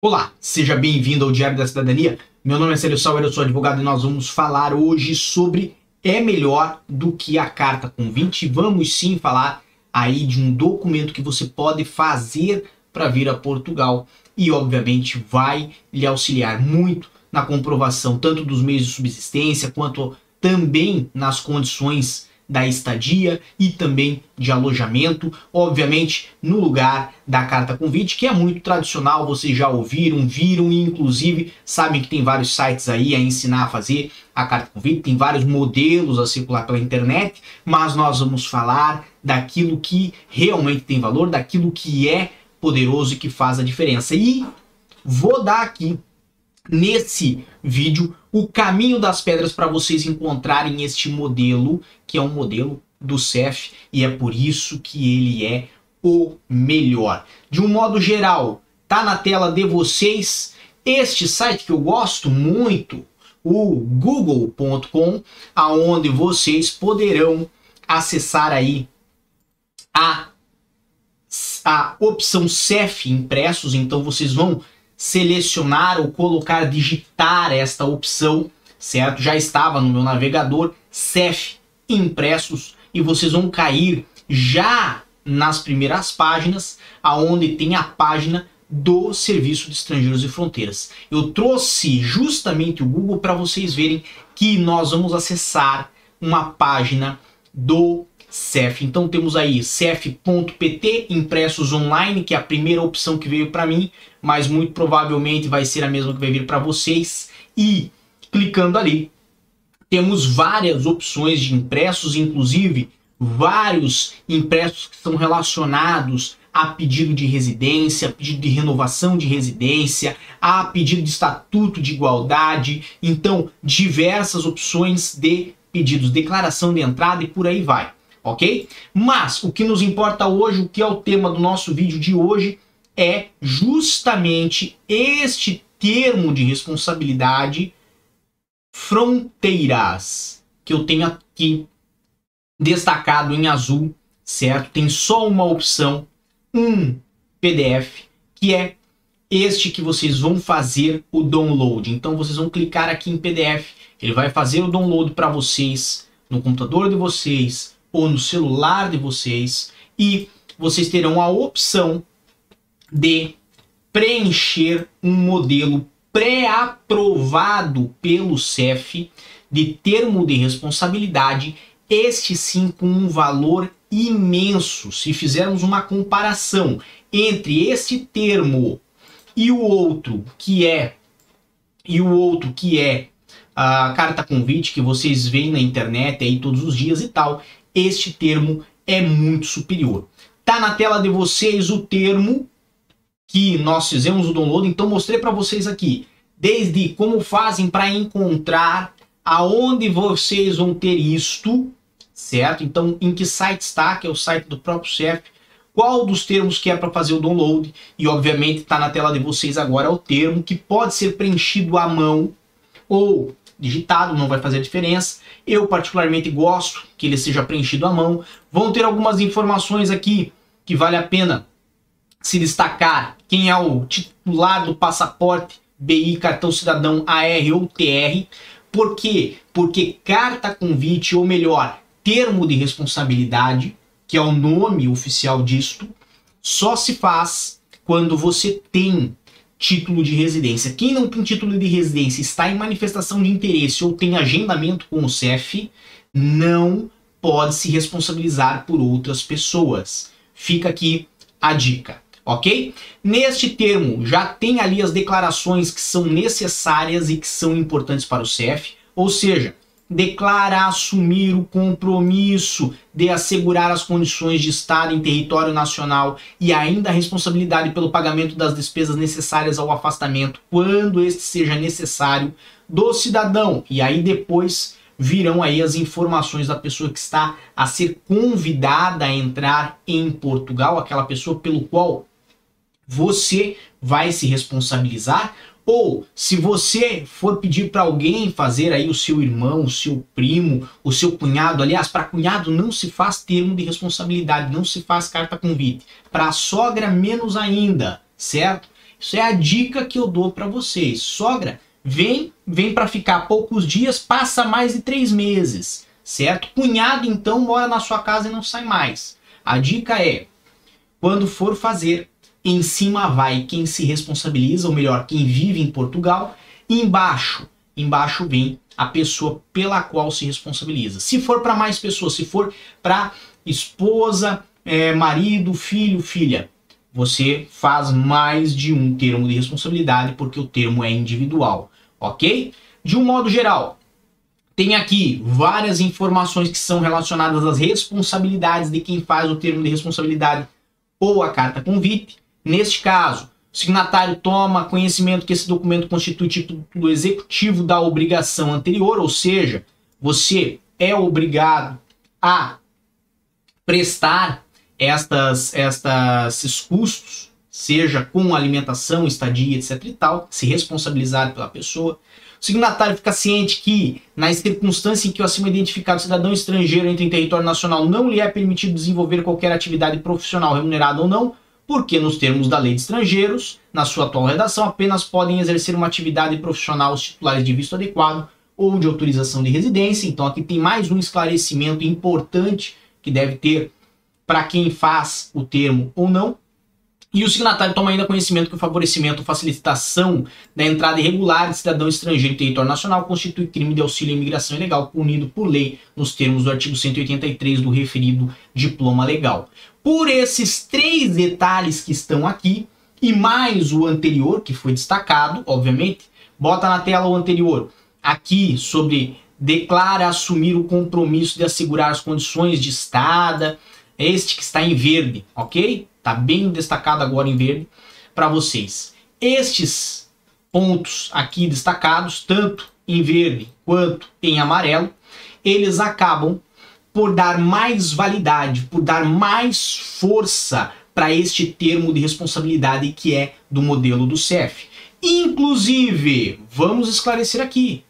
Olá, seja bem-vindo ao Diário da Cidadania. Meu nome é Célio Sauer, eu sou advogado e nós vamos falar hoje sobre é melhor do que a carta convite. Vamos sim falar aí de um documento que você pode fazer para vir a Portugal e obviamente vai lhe auxiliar muito na comprovação tanto dos meios de subsistência quanto também nas condições da estadia e também de alojamento, obviamente no lugar da carta convite, que é muito tradicional, vocês já ouviram, viram e inclusive sabem que tem vários sites aí a ensinar a fazer a carta convite, tem vários modelos a circular pela internet, mas nós vamos falar daquilo que realmente tem valor, daquilo que é poderoso e que faz a diferença. E vou dar aqui nesse vídeo o caminho das pedras para vocês encontrarem este modelo, que é um modelo do CEF e é por isso que ele é o melhor. De um modo geral, tá na tela de vocês este site que eu gosto muito, o google.com, aonde vocês poderão acessar aí a a opção CEF impressos, então vocês vão selecionar ou colocar, digitar esta opção, certo? Já estava no meu navegador, CEF impressos, e vocês vão cair já nas primeiras páginas, aonde tem a página do Serviço de Estrangeiros e Fronteiras. Eu trouxe justamente o Google para vocês verem que nós vamos acessar uma página do CEF. Então temos aí cef.pt impressos online, que é a primeira opção que veio para mim, mas muito provavelmente vai ser a mesma que vai vir para vocês. E clicando ali, temos várias opções de impressos, inclusive vários impressos que são relacionados a pedido de residência, pedido de renovação de residência, a pedido de estatuto de igualdade, então diversas opções de pedidos, declaração de entrada e por aí vai ok? Mas o que nos importa hoje, o que é o tema do nosso vídeo de hoje, é justamente este termo de responsabilidade fronteiras que eu tenho aqui destacado em azul, certo? Tem só uma opção, um PDF, que é este que vocês vão fazer o download. Então vocês vão clicar aqui em PDF, ele vai fazer o download para vocês no computador de vocês, ou no celular de vocês e vocês terão a opção de preencher um modelo pré-aprovado pelo CEF de termo de responsabilidade, este sim com um valor imenso. Se fizermos uma comparação entre este termo e o outro que é e o outro que é a carta convite que vocês veem na internet aí todos os dias e tal, este termo é muito superior. Tá na tela de vocês o termo que nós fizemos o download, então mostrei para vocês aqui, desde como fazem para encontrar aonde vocês vão ter isto, certo? Então, em que site está, que é o site do próprio CEF, qual dos termos que é para fazer o download, e obviamente está na tela de vocês agora o termo que pode ser preenchido à mão ou digitado, não vai fazer diferença. Eu particularmente gosto que ele seja preenchido à mão. Vão ter algumas informações aqui que vale a pena se destacar. Quem é o titular do passaporte BI, cartão cidadão AR ou TR. Por quê? Porque carta convite, ou melhor, termo de responsabilidade, que é o nome oficial disto, só se faz quando você tem título de residência. Quem não tem título de residência, está em manifestação de interesse ou tem agendamento com o CEF, não pode se responsabilizar por outras pessoas. Fica aqui a dica, ok? Neste termo já tem ali as declarações que são necessárias e que são importantes para o CEF, ou seja, declara assumir o compromisso de assegurar as condições de Estado em território nacional e ainda a responsabilidade pelo pagamento das despesas necessárias ao afastamento, quando este seja necessário, do cidadão. E aí depois virão aí as informações da pessoa que está a ser convidada a entrar em Portugal, aquela pessoa pelo qual você vai se responsabilizar ou se você for pedir para alguém fazer aí o seu irmão, o seu primo, o seu cunhado, aliás, para cunhado não se faz termo de responsabilidade, não se faz carta convite. Para sogra menos ainda, certo? Isso é a dica que eu dou para vocês. Sogra, vem, vem para ficar poucos dias, passa mais de três meses, certo? Cunhado, então, mora na sua casa e não sai mais. A dica é, quando for fazer, em cima vai quem se responsabiliza, ou melhor, quem vive em Portugal, embaixo, embaixo vem a pessoa pela qual se responsabiliza. Se for para mais pessoas, se for para esposa, é, marido, filho, filha, você faz mais de um termo de responsabilidade porque o termo é individual, ok? De um modo geral, tem aqui várias informações que são relacionadas às responsabilidades de quem faz o termo de responsabilidade ou a carta convite. Neste caso, o signatário toma conhecimento que esse documento constitui título executivo da obrigação anterior, ou seja, você é obrigado a prestar estas, estas, esses custos, seja com alimentação, estadia, etc e tal, se responsabilizar pela pessoa. O signatário fica ciente que, nas circunstâncias em que o acima identificado cidadão estrangeiro entra em território nacional, não lhe é permitido desenvolver qualquer atividade profissional remunerada ou não, porque, nos termos da lei de estrangeiros, na sua atual redação, apenas podem exercer uma atividade profissional os titulares de visto adequado ou de autorização de residência. Então, aqui tem mais um esclarecimento importante que deve ter para quem faz o termo ou não. E o signatário toma ainda conhecimento que o favorecimento ou facilitação da entrada irregular de cidadão estrangeiro em território nacional constitui crime de auxílio à imigração ilegal punido por lei nos termos do artigo 183 do referido diploma legal. Por esses três detalhes que estão aqui, e mais o anterior, que foi destacado, obviamente, bota na tela o anterior. Aqui sobre declara assumir o compromisso de assegurar as condições de estada, este que está em verde, ok? Está bem destacado agora em verde para vocês. Estes pontos aqui destacados, tanto em verde quanto em amarelo, eles acabam por dar mais validade, por dar mais força para este termo de responsabilidade que é do modelo do CEF. Inclusive, vamos esclarecer aqui,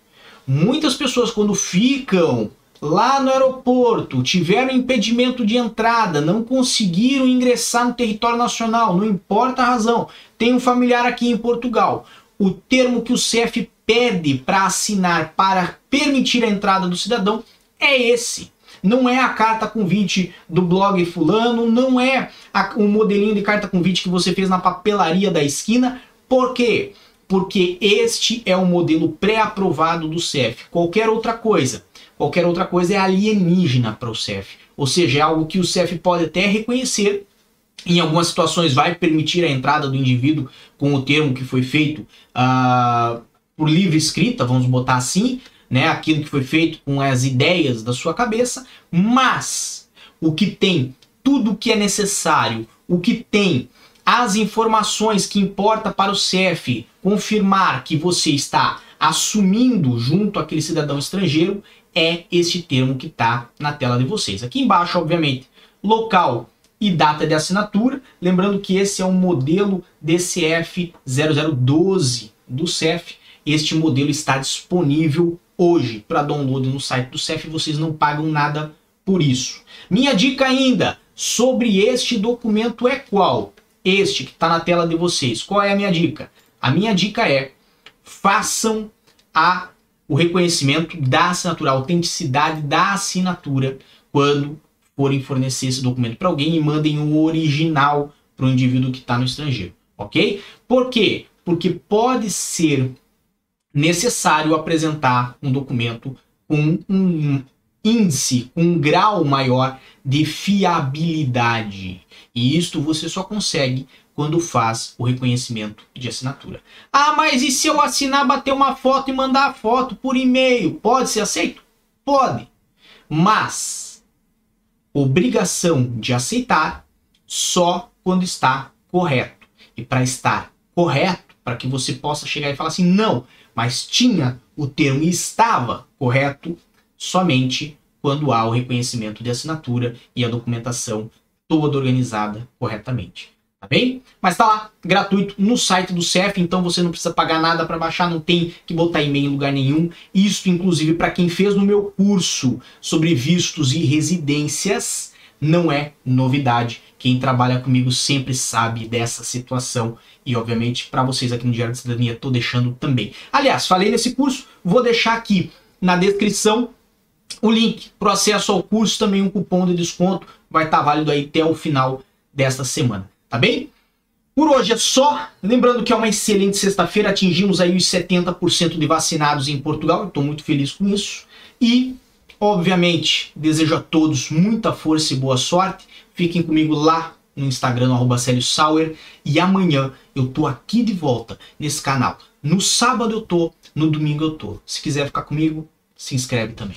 Muitas pessoas, quando ficam lá no aeroporto, tiveram impedimento de entrada, não conseguiram ingressar no território nacional, não importa a razão, tem um familiar aqui em Portugal. O termo que o CEF pede para assinar para permitir a entrada do cidadão é esse. Não é a carta convite do blog fulano, não é o modelinho de carta convite que você fez na papelaria da esquina. Por quê? porque este é o modelo pré-aprovado do CEF. Qualquer outra coisa, qualquer outra coisa é alienígena para o CEF. Ou seja, é algo que o CEF pode até reconhecer, em algumas situações vai permitir a entrada do indivíduo com o termo que foi feito uh, por livre escrita, vamos botar assim, né, aquilo que foi feito com as ideias da sua cabeça, mas o que tem tudo o que é necessário, o que tem as informações que importa para o CEF confirmar que você está assumindo junto àquele cidadão estrangeiro é este termo que está na tela de vocês. Aqui embaixo, obviamente, local e data de assinatura. Lembrando que esse é um modelo DCF 0012 do CEF. Este modelo está disponível hoje para download no site do CEF. Vocês não pagam nada por isso. Minha dica ainda sobre este documento é qual? este que está na tela de vocês. Qual é a minha dica? A minha dica é façam a, o reconhecimento da assinatura, a autenticidade da assinatura quando forem fornecer esse documento para alguém e mandem o original para o indivíduo que está no estrangeiro, ok? Por quê? Porque pode ser necessário apresentar um documento com um índice, um grau maior de fiabilidade. E isto você só consegue quando faz o reconhecimento de assinatura. Ah, mas e se eu assinar, bater uma foto e mandar a foto por e-mail? Pode ser aceito? Pode. Mas obrigação de aceitar só quando está correto. E para estar correto, para que você possa chegar e falar assim, não, mas tinha o termo e estava correto, somente quando há o reconhecimento de assinatura e a documentação toda organizada corretamente. Tá bem? Mas tá lá, gratuito, no site do CEF, então você não precisa pagar nada para baixar, não tem que botar e-mail em lugar nenhum. Isso, inclusive, para quem fez no meu curso sobre vistos e residências, não é novidade. Quem trabalha comigo sempre sabe dessa situação e, obviamente, para vocês aqui no Diário de Cidadania, estou deixando também. Aliás, falei nesse curso, vou deixar aqui na descrição o link para acesso ao curso, também um cupom de desconto, vai estar tá válido aí até o final desta semana, tá bem? Por hoje é só. Lembrando que é uma excelente sexta-feira, atingimos aí os 70% de vacinados em Portugal, estou muito feliz com isso. E, obviamente, desejo a todos muita força e boa sorte. Fiquem comigo lá no Instagram, no Sauer. E amanhã eu tô aqui de volta nesse canal. No sábado eu tô, no domingo eu tô. Se quiser ficar comigo, se inscreve também.